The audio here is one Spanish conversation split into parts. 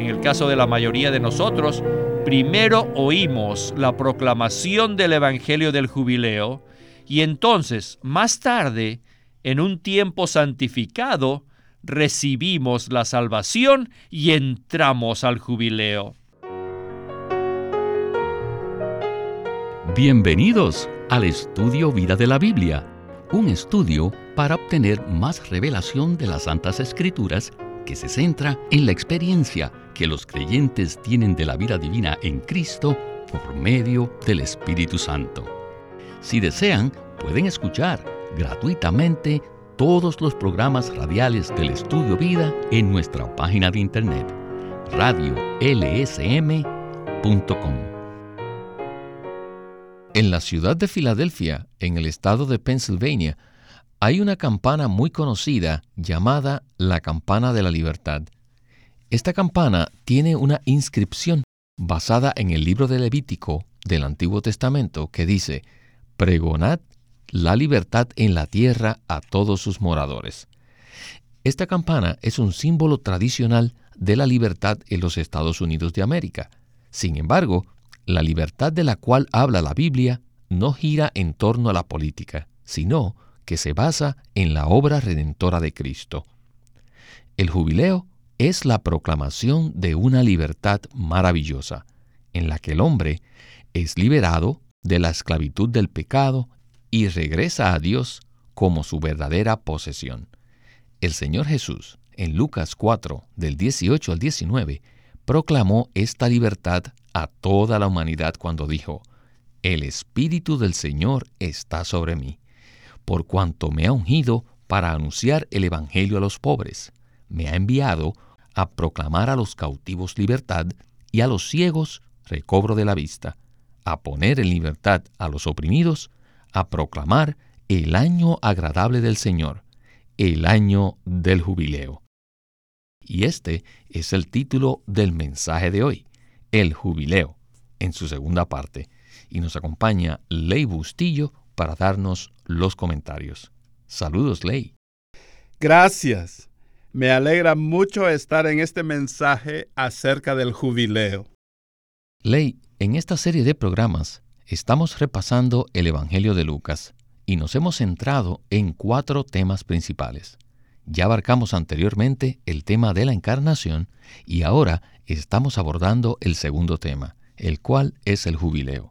En el caso de la mayoría de nosotros, primero oímos la proclamación del Evangelio del Jubileo y entonces, más tarde, en un tiempo santificado, recibimos la salvación y entramos al jubileo. Bienvenidos al estudio Vida de la Biblia, un estudio para obtener más revelación de las Santas Escrituras que se centra en la experiencia que los creyentes tienen de la vida divina en Cristo por medio del Espíritu Santo. Si desean, pueden escuchar gratuitamente todos los programas radiales del Estudio Vida en nuestra página de internet radiolsm.com. En la ciudad de Filadelfia, en el estado de Pennsylvania, hay una campana muy conocida llamada la Campana de la Libertad. Esta campana tiene una inscripción basada en el libro de Levítico del Antiguo Testamento que dice, Pregonad la libertad en la tierra a todos sus moradores. Esta campana es un símbolo tradicional de la libertad en los Estados Unidos de América. Sin embargo, la libertad de la cual habla la Biblia no gira en torno a la política, sino que se basa en la obra redentora de Cristo. El jubileo es la proclamación de una libertad maravillosa, en la que el hombre es liberado de la esclavitud del pecado y regresa a Dios como su verdadera posesión. El Señor Jesús, en Lucas 4, del 18 al 19, proclamó esta libertad a toda la humanidad cuando dijo, El Espíritu del Señor está sobre mí, por cuanto me ha ungido para anunciar el Evangelio a los pobres, me ha enviado a proclamar a los cautivos libertad y a los ciegos recobro de la vista, a poner en libertad a los oprimidos, a proclamar el año agradable del Señor, el año del jubileo. Y este es el título del mensaje de hoy, el jubileo, en su segunda parte. Y nos acompaña Ley Bustillo para darnos los comentarios. Saludos, Ley. Gracias. Me alegra mucho estar en este mensaje acerca del jubileo. Ley, en esta serie de programas Estamos repasando el Evangelio de Lucas y nos hemos centrado en cuatro temas principales. Ya abarcamos anteriormente el tema de la encarnación y ahora estamos abordando el segundo tema, el cual es el jubileo.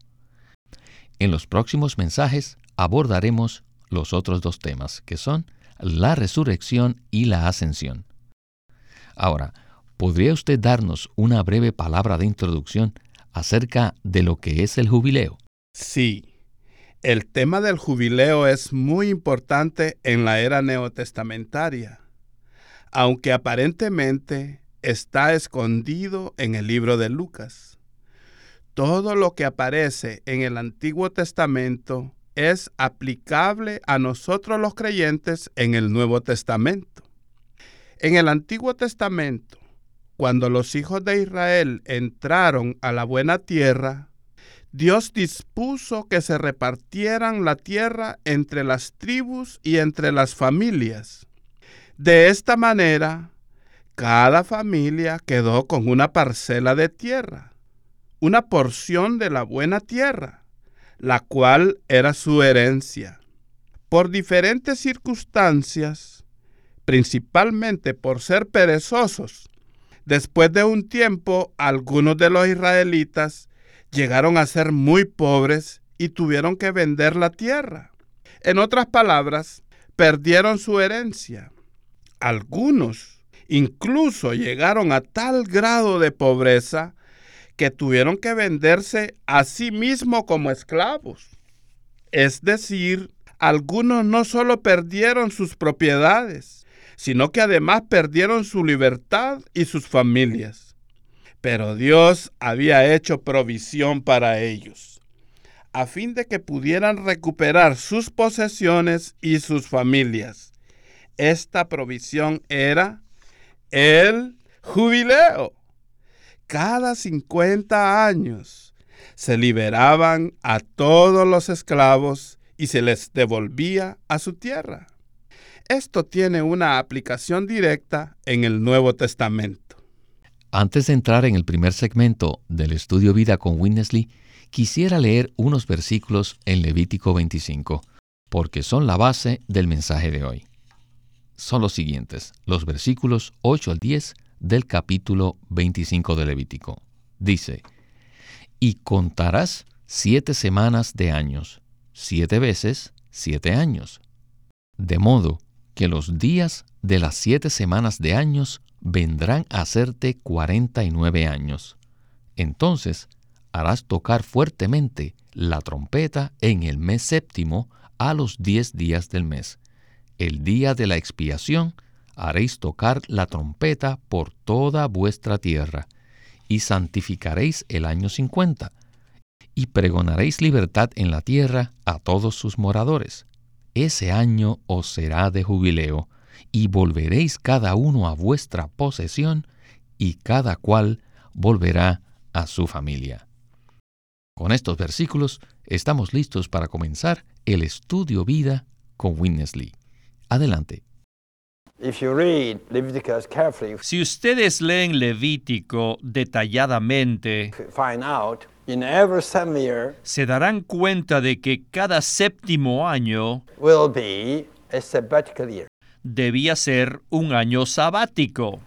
En los próximos mensajes abordaremos los otros dos temas, que son la resurrección y la ascensión. Ahora, ¿podría usted darnos una breve palabra de introducción acerca de lo que es el jubileo? Sí, el tema del jubileo es muy importante en la era neotestamentaria, aunque aparentemente está escondido en el libro de Lucas. Todo lo que aparece en el Antiguo Testamento es aplicable a nosotros los creyentes en el Nuevo Testamento. En el Antiguo Testamento, cuando los hijos de Israel entraron a la buena tierra, Dios dispuso que se repartieran la tierra entre las tribus y entre las familias. De esta manera, cada familia quedó con una parcela de tierra, una porción de la buena tierra, la cual era su herencia. Por diferentes circunstancias, principalmente por ser perezosos, después de un tiempo algunos de los israelitas llegaron a ser muy pobres y tuvieron que vender la tierra. En otras palabras, perdieron su herencia. Algunos incluso llegaron a tal grado de pobreza que tuvieron que venderse a sí mismos como esclavos. Es decir, algunos no solo perdieron sus propiedades, sino que además perdieron su libertad y sus familias pero Dios había hecho provisión para ellos, a fin de que pudieran recuperar sus posesiones y sus familias. Esta provisión era el jubileo. Cada 50 años se liberaban a todos los esclavos y se les devolvía a su tierra. Esto tiene una aplicación directa en el Nuevo Testamento. Antes de entrar en el primer segmento del estudio vida con Winnesley, quisiera leer unos versículos en Levítico 25, porque son la base del mensaje de hoy. Son los siguientes, los versículos 8 al 10 del capítulo 25 de Levítico. Dice, Y contarás siete semanas de años, siete veces siete años, de modo que los días de las siete semanas de años vendrán a hacerte cuarenta y nueve años. Entonces harás tocar fuertemente la trompeta en el mes séptimo a los diez días del mes. El día de la expiación haréis tocar la trompeta por toda vuestra tierra, y santificaréis el año cincuenta, y pregonaréis libertad en la tierra a todos sus moradores. Ese año os será de jubileo, y volveréis cada uno a vuestra posesión, y cada cual volverá a su familia. Con estos versículos estamos listos para comenzar el estudio vida con Witness Lee. Adelante. Si ustedes leen Levítico detalladamente, se darán cuenta de que cada séptimo año debía ser un año sabático.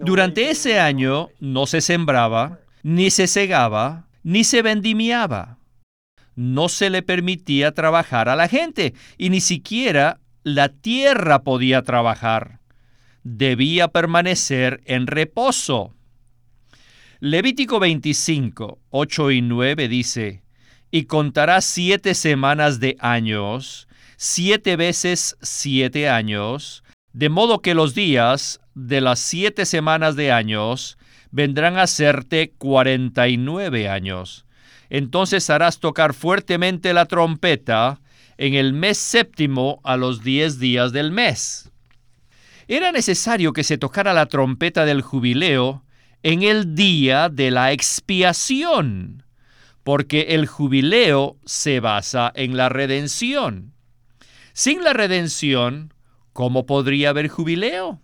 Durante ese año no se sembraba, ni se segaba, ni se vendimiaba. No se le permitía trabajar a la gente y ni siquiera la tierra podía trabajar. Debía permanecer en reposo. Levítico 25, 8 y 9 dice, y contará siete semanas de años, siete veces siete años, de modo que los días de las siete semanas de años vendrán a serte cuarenta y nueve años. Entonces harás tocar fuertemente la trompeta en el mes séptimo a los diez días del mes. Era necesario que se tocara la trompeta del jubileo en el día de la expiación, porque el jubileo se basa en la redención. Sin la redención, ¿cómo podría haber jubileo?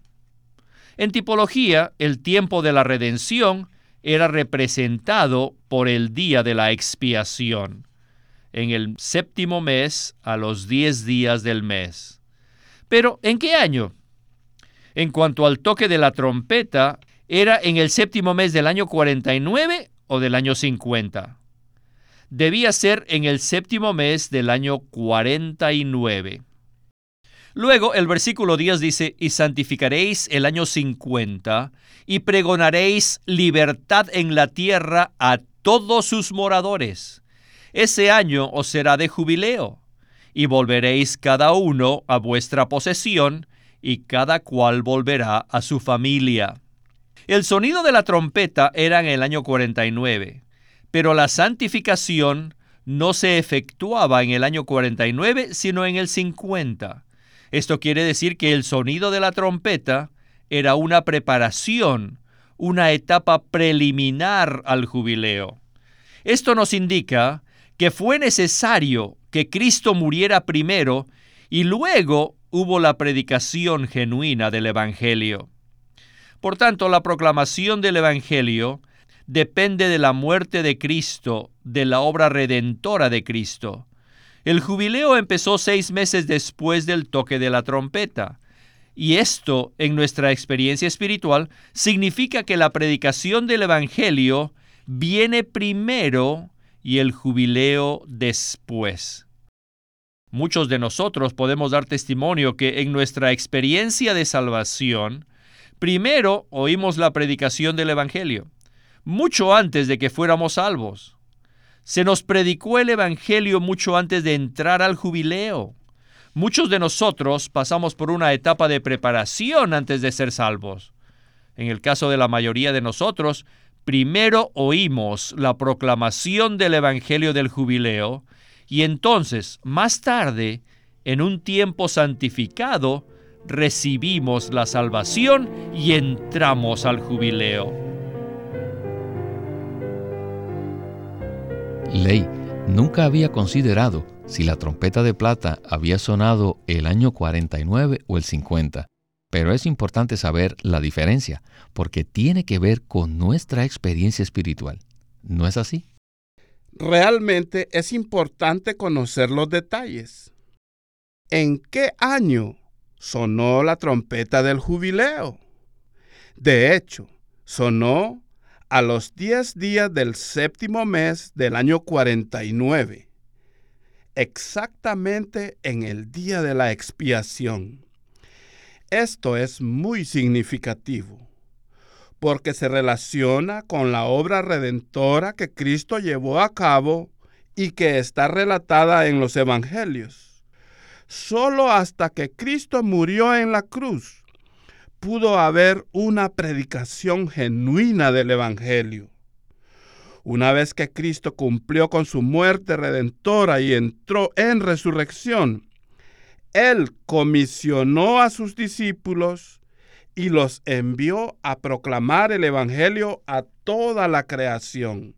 En tipología, el tiempo de la redención era representado por el día de la expiación, en el séptimo mes a los diez días del mes. Pero, ¿en qué año? En cuanto al toque de la trompeta, ¿Era en el séptimo mes del año 49 o del año 50? Debía ser en el séptimo mes del año 49. Luego el versículo 10 dice, y santificaréis el año 50, y pregonaréis libertad en la tierra a todos sus moradores. Ese año os será de jubileo, y volveréis cada uno a vuestra posesión, y cada cual volverá a su familia. El sonido de la trompeta era en el año 49, pero la santificación no se efectuaba en el año 49, sino en el 50. Esto quiere decir que el sonido de la trompeta era una preparación, una etapa preliminar al jubileo. Esto nos indica que fue necesario que Cristo muriera primero y luego hubo la predicación genuina del Evangelio. Por tanto, la proclamación del Evangelio depende de la muerte de Cristo, de la obra redentora de Cristo. El jubileo empezó seis meses después del toque de la trompeta. Y esto, en nuestra experiencia espiritual, significa que la predicación del Evangelio viene primero y el jubileo después. Muchos de nosotros podemos dar testimonio que en nuestra experiencia de salvación, Primero oímos la predicación del Evangelio, mucho antes de que fuéramos salvos. Se nos predicó el Evangelio mucho antes de entrar al jubileo. Muchos de nosotros pasamos por una etapa de preparación antes de ser salvos. En el caso de la mayoría de nosotros, primero oímos la proclamación del Evangelio del jubileo y entonces, más tarde, en un tiempo santificado, recibimos la salvación y entramos al jubileo. Ley nunca había considerado si la trompeta de plata había sonado el año 49 o el 50, Pero es importante saber la diferencia, porque tiene que ver con nuestra experiencia espiritual. ¿No es así? Realmente es importante conocer los detalles. ¿En qué año sonó la trompeta del jubileo? De hecho, sonó a los 10 días del séptimo mes del año 49, exactamente en el día de la expiación. Esto es muy significativo porque se relaciona con la obra redentora que Cristo llevó a cabo y que está relatada en los Evangelios. Solo hasta que Cristo murió en la cruz pudo haber una predicación genuina del Evangelio. Una vez que Cristo cumplió con su muerte redentora y entró en resurrección, Él comisionó a sus discípulos y los envió a proclamar el Evangelio a toda la creación.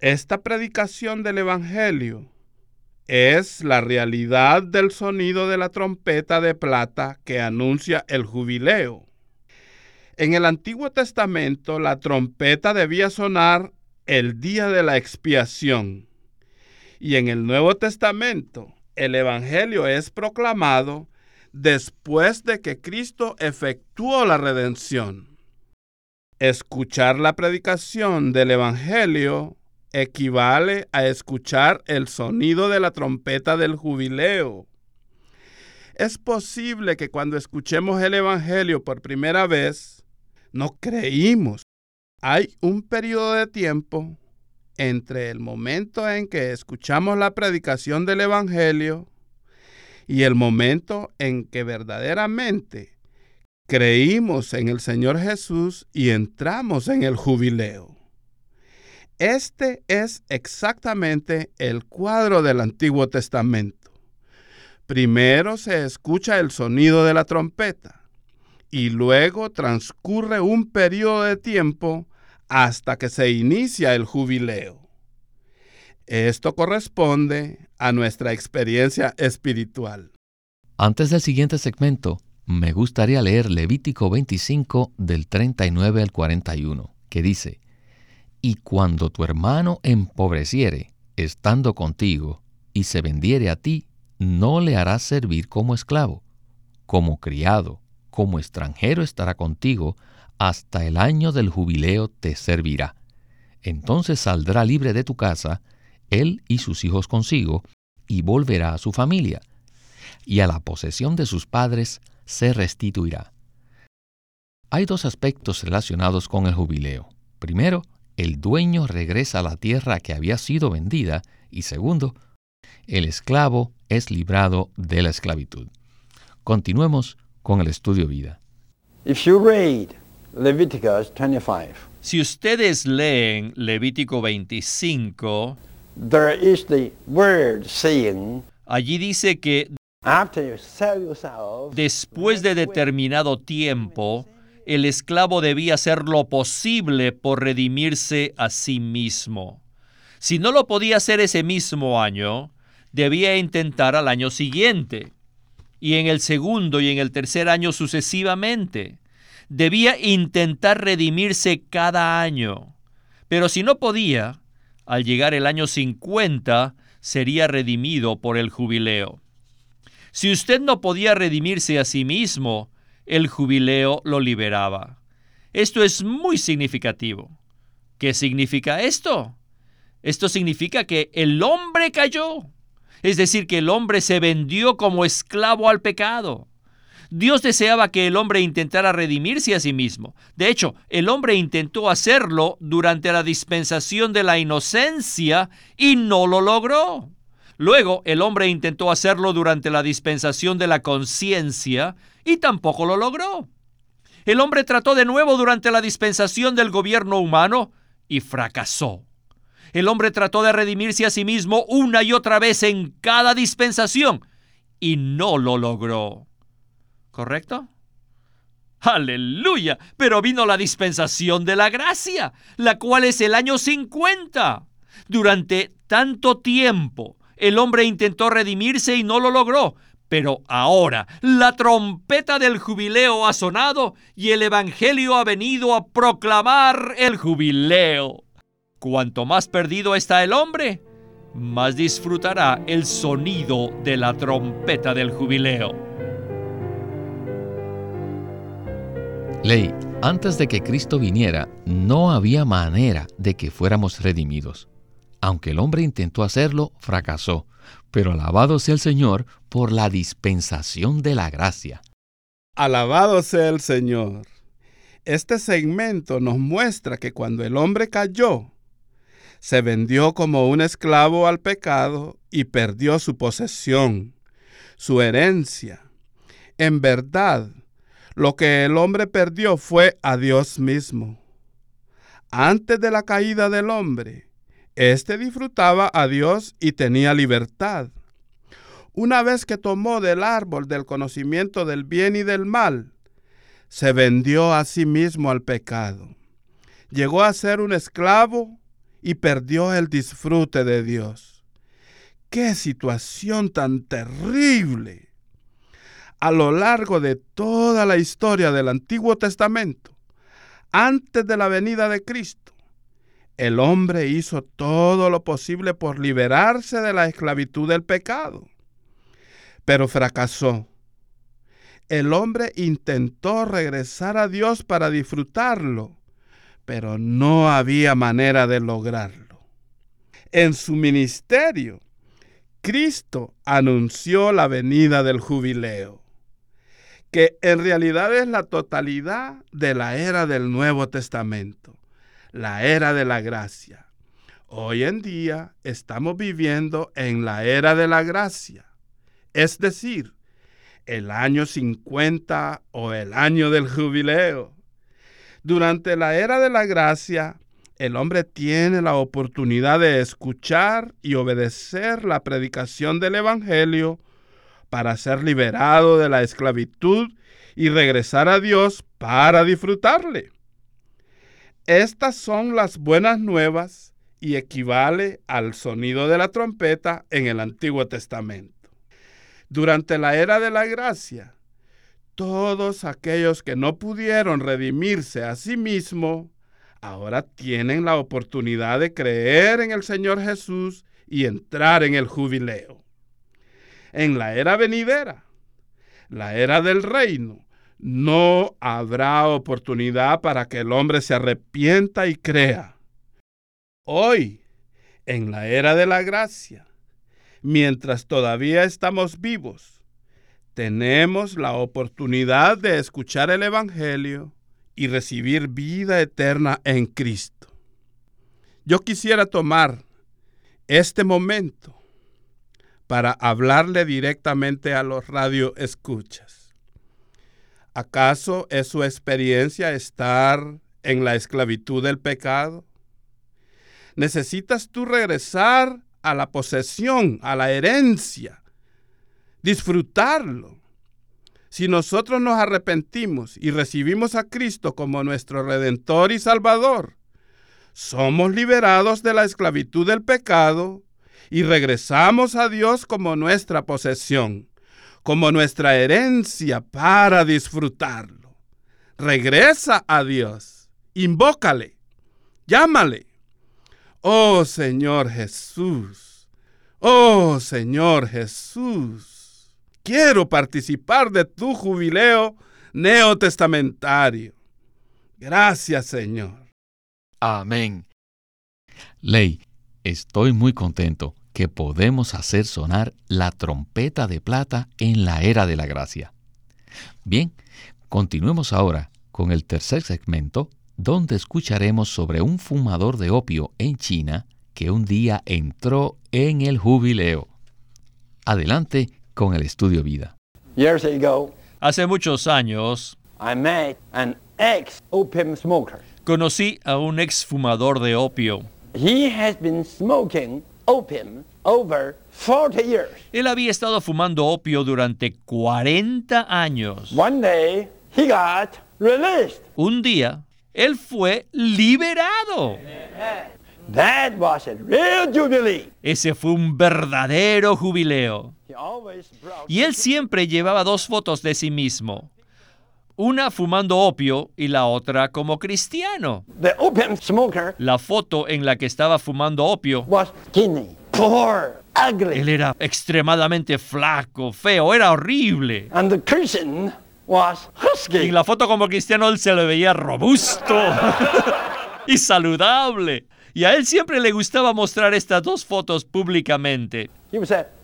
Esta predicación del Evangelio es la realidad del sonido de la trompeta de plata que anuncia el jubileo. En el Antiguo Testamento la trompeta debía sonar el día de la expiación y en el Nuevo Testamento el Evangelio es proclamado después de que Cristo efectuó la redención. Escuchar la predicación del Evangelio equivale a escuchar el sonido de la trompeta del jubileo. Es posible que cuando escuchemos el Evangelio por primera vez, no creímos. Hay un periodo de tiempo entre el momento en que escuchamos la predicación del Evangelio y el momento en que verdaderamente creímos en el Señor Jesús y entramos en el jubileo. Este es exactamente el cuadro del Antiguo Testamento. Primero se escucha el sonido de la trompeta y luego transcurre un periodo de tiempo hasta que se inicia el jubileo. Esto corresponde a nuestra experiencia espiritual. Antes del siguiente segmento, me gustaría leer Levítico 25 del 39 al 41, que dice, Y cuando tu hermano empobreciere, estando contigo, y se vendiere a ti, no le harás servir como esclavo, como criado, como extranjero estará contigo, hasta el año del jubileo te servirá. Entonces saldrá libre de tu casa, él y sus hijos consigo, y volverá a su familia, y a la posesión de sus padres se restituirá. Hay dos aspectos relacionados con el jubileo. Primero, el dueño regresa a la tierra que había sido vendida, y segundo, el esclavo es librado de la esclavitud. Continuemos con el estudio vida. Si ustedes leen Levítico 25, allí dice que después de determinado tiempo, el esclavo debía hacer lo posible por redimirse a sí mismo. Si no lo podía hacer ese mismo año, debía intentar al año siguiente, y en el segundo y en el tercer año sucesivamente. Debía intentar redimirse cada año. Pero si no podía, al llegar el año 50, sería redimido por el jubileo. Si usted no podía redimirse a sí mismo, el jubileo lo liberaba. Esto es muy significativo. ¿Qué significa esto? Esto significa que el hombre cayó. Es decir, que el hombre se vendió como esclavo al pecado. Dios deseaba que el hombre intentara redimirse a sí mismo. De hecho, el hombre intentó hacerlo durante la dispensación de la inocencia y no lo logró. Luego, el hombre intentó hacerlo durante la dispensación de la conciencia y tampoco lo logró. El hombre trató de nuevo durante la dispensación del gobierno humano y fracasó. El hombre trató de redimirse a sí mismo una y otra vez en cada dispensación y no lo logró. ¿Correcto? Aleluya. Pero vino la dispensación de la gracia, la cual es el año 50. Durante tanto tiempo, el hombre intentó redimirse y no lo logró. Pero ahora la trompeta del jubileo ha sonado y el Evangelio ha venido a proclamar el jubileo. Cuanto más perdido está el hombre, más disfrutará el sonido de la trompeta del jubileo. Ley, antes de que Cristo viniera, no había manera de que fuéramos redimidos. Aunque el hombre intentó hacerlo, fracasó. Pero alabado sea el Señor por la dispensación de la gracia. Alabado sea el Señor. Este segmento nos muestra que cuando el hombre cayó, se vendió como un esclavo al pecado y perdió su posesión, su herencia. En verdad, lo que el hombre perdió fue a Dios mismo. Antes de la caída del hombre, éste disfrutaba a Dios y tenía libertad. Una vez que tomó del árbol del conocimiento del bien y del mal, se vendió a sí mismo al pecado. Llegó a ser un esclavo y perdió el disfrute de Dios. ¡Qué situación tan terrible! A lo largo de toda la historia del Antiguo Testamento, antes de la venida de Cristo, el hombre hizo todo lo posible por liberarse de la esclavitud del pecado, pero fracasó. El hombre intentó regresar a Dios para disfrutarlo, pero no había manera de lograrlo. En su ministerio, Cristo anunció la venida del jubileo, que en realidad es la totalidad de la era del Nuevo Testamento, la era de la gracia. Hoy en día estamos viviendo en la era de la gracia, es decir, el año 50 o el año del jubileo. Durante la era de la gracia, el hombre tiene la oportunidad de escuchar y obedecer la predicación del Evangelio para ser liberado de la esclavitud y regresar a Dios para disfrutarle. Estas son las buenas nuevas y equivale al sonido de la trompeta en el Antiguo Testamento. Durante la era de la gracia, todos aquellos que no pudieron redimirse a sí mismos, ahora tienen la oportunidad de creer en el Señor Jesús y entrar en el jubileo. En la era venidera, la era del reino, no habrá oportunidad para que el hombre se arrepienta y crea. Hoy, en la era de la gracia, mientras todavía estamos vivos, tenemos la oportunidad de escuchar el Evangelio y recibir vida eterna en Cristo. Yo quisiera tomar este momento para hablarle directamente a los radioescuchas. ¿Acaso es su experiencia estar en la esclavitud del pecado? ¿Necesitas tú regresar a la posesión, a la herencia disfrutarlo. Si nosotros nos arrepentimos y recibimos a Cristo como nuestro Redentor y Salvador, somos liberados de la esclavitud del pecado y regresamos a Dios como nuestra posesión, como nuestra herencia para disfrutarlo. Regresa a Dios, invócale, llámale. Oh Señor Jesús, oh Señor Jesús quiero participar de tu jubileo neotestamentario. Gracias, Señor. Amén. Ley, estoy muy contento que podemos hacer sonar la trompeta de plata en la era de la gracia. Bien, continuemos ahora con el tercer segmento, donde escucharemos sobre un fumador de opio en China que un día entró en el jubileo. Adelante con el estudio vida. Hace muchos años conocí a un ex fumador de opio. Él había estado fumando opio durante 40 años. Un día, él fue liberado. That was a real jubilee. Ese fue un verdadero jubileo. He Y él siempre llevaba dos fotos de sí mismo. Una fumando opio y la otra como cristiano. the opium smoker La foto en la que estaba fumando opio, was skinny, poor, ugly. él era extremadamente flaco, feo, era horrible. And the Christian was husky. Y en la foto como cristiano él se le veía robusto y saludable. Y a él siempre le gustaba mostrar estas dos fotos públicamente.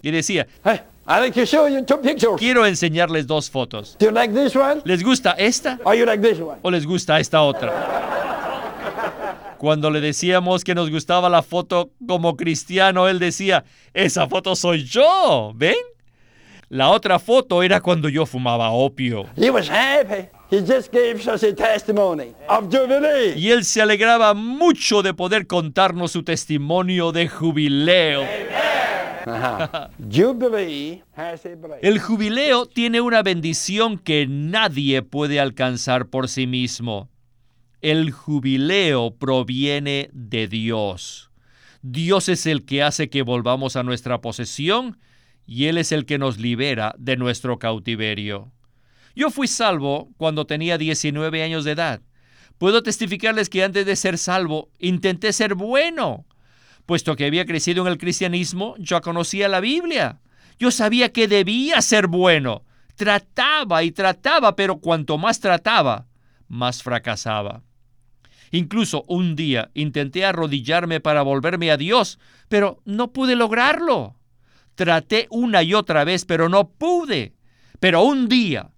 Y decía, hey, I like to show you two pictures. quiero enseñarles dos fotos. Do you like this one? ¿Les gusta esta Or you like this one? o les gusta esta otra? Cuando le decíamos que nos gustaba la foto como cristiano, él decía, esa foto soy yo, ¿ven? La otra foto era cuando yo fumaba opio. He was happy. He just gave us a testimony of jubilee. Y él se alegraba mucho de poder contarnos su testimonio de jubileo. Uh-huh. El jubileo tiene una bendición que nadie puede alcanzar por sí mismo. El jubileo proviene de Dios. Dios es el que hace que volvamos a nuestra posesión y Él es el que nos libera de nuestro cautiverio. Yo fui salvo cuando tenía 19 años de edad. Puedo testificarles que antes de ser salvo intenté ser bueno. Puesto que había crecido en el cristianismo, yo conocía la Biblia. Yo sabía que debía ser bueno. Trataba y trataba, pero cuanto más trataba, más fracasaba. Incluso un día intenté arrodillarme para volverme a Dios, pero no pude lograrlo. Traté una y otra vez, pero no pude. Pero un día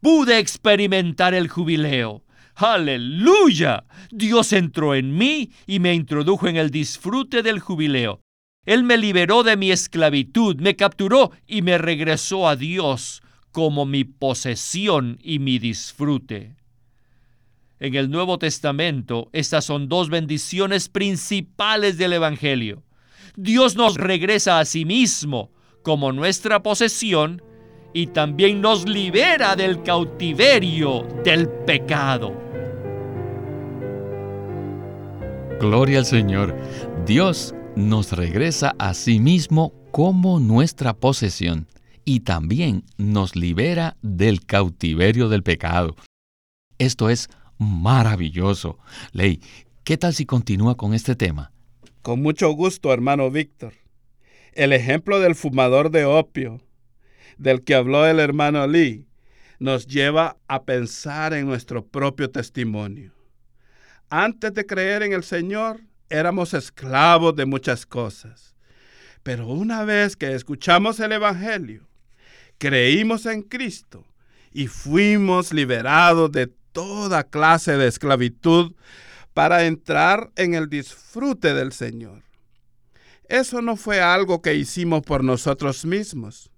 pude experimentar el jubileo. Aleluya. Dios entró en mí y me introdujo en el disfrute del jubileo. Él me liberó de mi esclavitud, me capturó y me regresó a Dios como mi posesión y mi disfrute. En el Nuevo Testamento, estas son dos bendiciones principales del Evangelio. Dios nos regresa a sí mismo como nuestra posesión y también nos libera del cautiverio del pecado. Gloria al Señor. Dios nos regresa a sí mismo como nuestra posesión y también nos libera del cautiverio del pecado. Esto es maravilloso. Ley, ¿qué tal si continúa con este tema? Con mucho gusto, hermano Víctor. El ejemplo del fumador de opio, del que habló el hermano Lee, nos lleva a pensar en nuestro propio testimonio. Antes de creer en el Señor, éramos esclavos de muchas cosas. Pero una vez que escuchamos el Evangelio, creímos en Cristo y fuimos liberados de toda clase de esclavitud para entrar en el disfrute del Señor. Eso no fue algo que hicimos por nosotros mismos.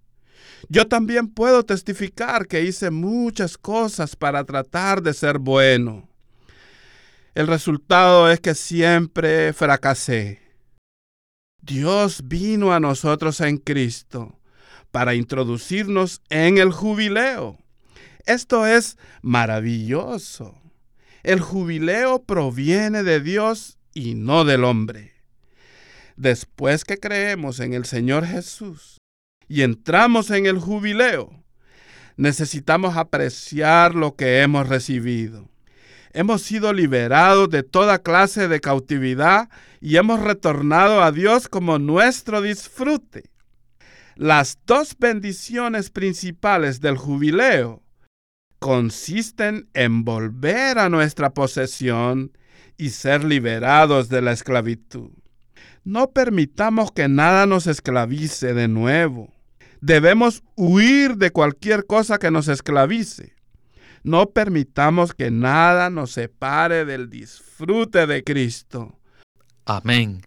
Yo también puedo testificar que hice muchas cosas para tratar de ser bueno. El resultado es que siempre fracasé. Dios vino a nosotros en Cristo para introducirnos en el jubileo. Esto es maravilloso. El jubileo proviene de Dios y no del hombre. Después que creemos en el Señor Jesús y entramos en el jubileo, necesitamos apreciar lo que hemos recibido. Hemos sido liberados de toda clase de cautividad y hemos retornado a Dios como nuestro disfrute. Las dos bendiciones principales del jubileo consisten en volver a nuestra posesión y ser liberados de la esclavitud. No permitamos que nada nos esclavice de nuevo. Debemos huir de cualquier cosa que nos esclavice. No permitamos que nada nos separe del disfrute de Cristo. Amén.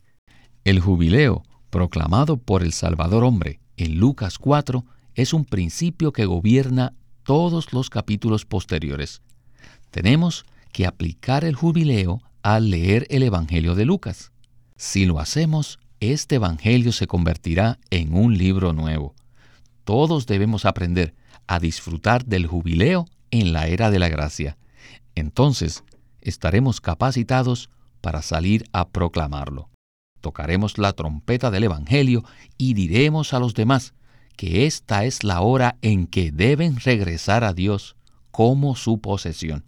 El jubileo, proclamado por el Salvador hombre en Lucas 4, es un principio que gobierna todos los capítulos posteriores. Tenemos que aplicar el jubileo al leer el Evangelio de Lucas. Si lo hacemos, este Evangelio se convertirá en un libro nuevo. Todos debemos aprender a disfrutar del jubileo en la era de la gracia. Entonces estaremos capacitados para salir a proclamarlo. tocaremos la trompeta del Evangelio y diremos a los demás que esta es la hora en que deben regresar a Dios como su posesión.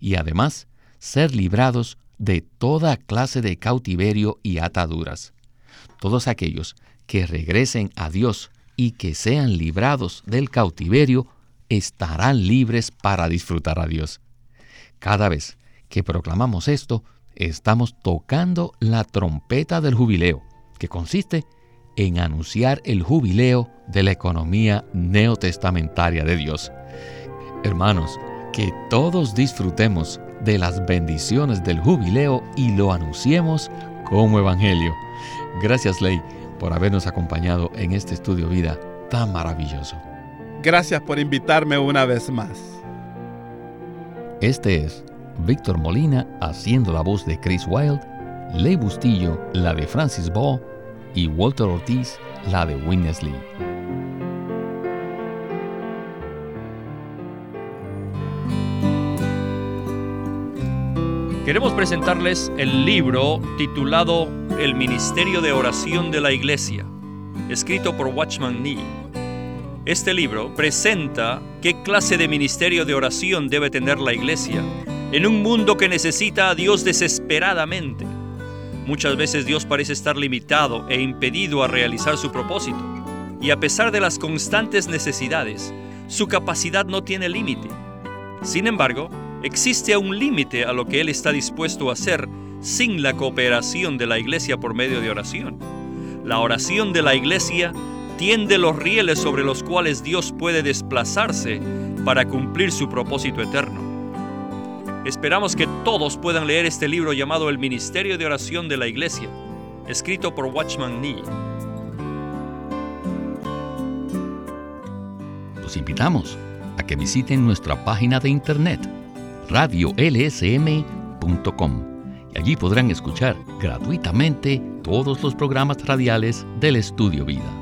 Y además, ser librados de toda clase de cautiverio y ataduras. Todos aquellos que regresen a Dios y que sean librados del cautiverio estarán libres para disfrutar a Dios. Cada vez que proclamamos esto, estamos tocando la trompeta del jubileo, que consiste en anunciar el jubileo de la economía neotestamentaria de Dios. Hermanos, que todos disfrutemos de las bendiciones del jubileo y lo anunciemos como evangelio. Gracias, Ley, por habernos acompañado en este estudio vida tan maravilloso. Gracias por invitarme una vez más. Este es Víctor Molina haciendo la voz de Chris Wilde, Ley Bustillo la de Francis Ball y Walter Ortiz la de Witness Lee. Queremos presentarles el libro titulado El Ministerio de Oración de la Iglesia, escrito por Watchman Nee. Este libro presenta qué clase de ministerio de oración debe tener la iglesia en un mundo que necesita a Dios desesperadamente. Muchas veces Dios parece estar limitado e impedido a realizar su propósito, y a pesar de las constantes necesidades, su capacidad no tiene límite. Sin embargo, existe un límite a lo que Él está dispuesto a hacer sin la cooperación de la iglesia por medio de oración. La oración de la iglesia tiende los rieles sobre los cuales Dios puede desplazarse para cumplir su propósito eterno. Esperamos que todos puedan leer este libro llamado El Ministerio de Oración de la Iglesia, escrito por Watchman Nee. Los invitamos a que visiten nuestra página de internet radiolsm.com y allí podrán escuchar gratuitamente todos los programas radiales del Estudio Vida.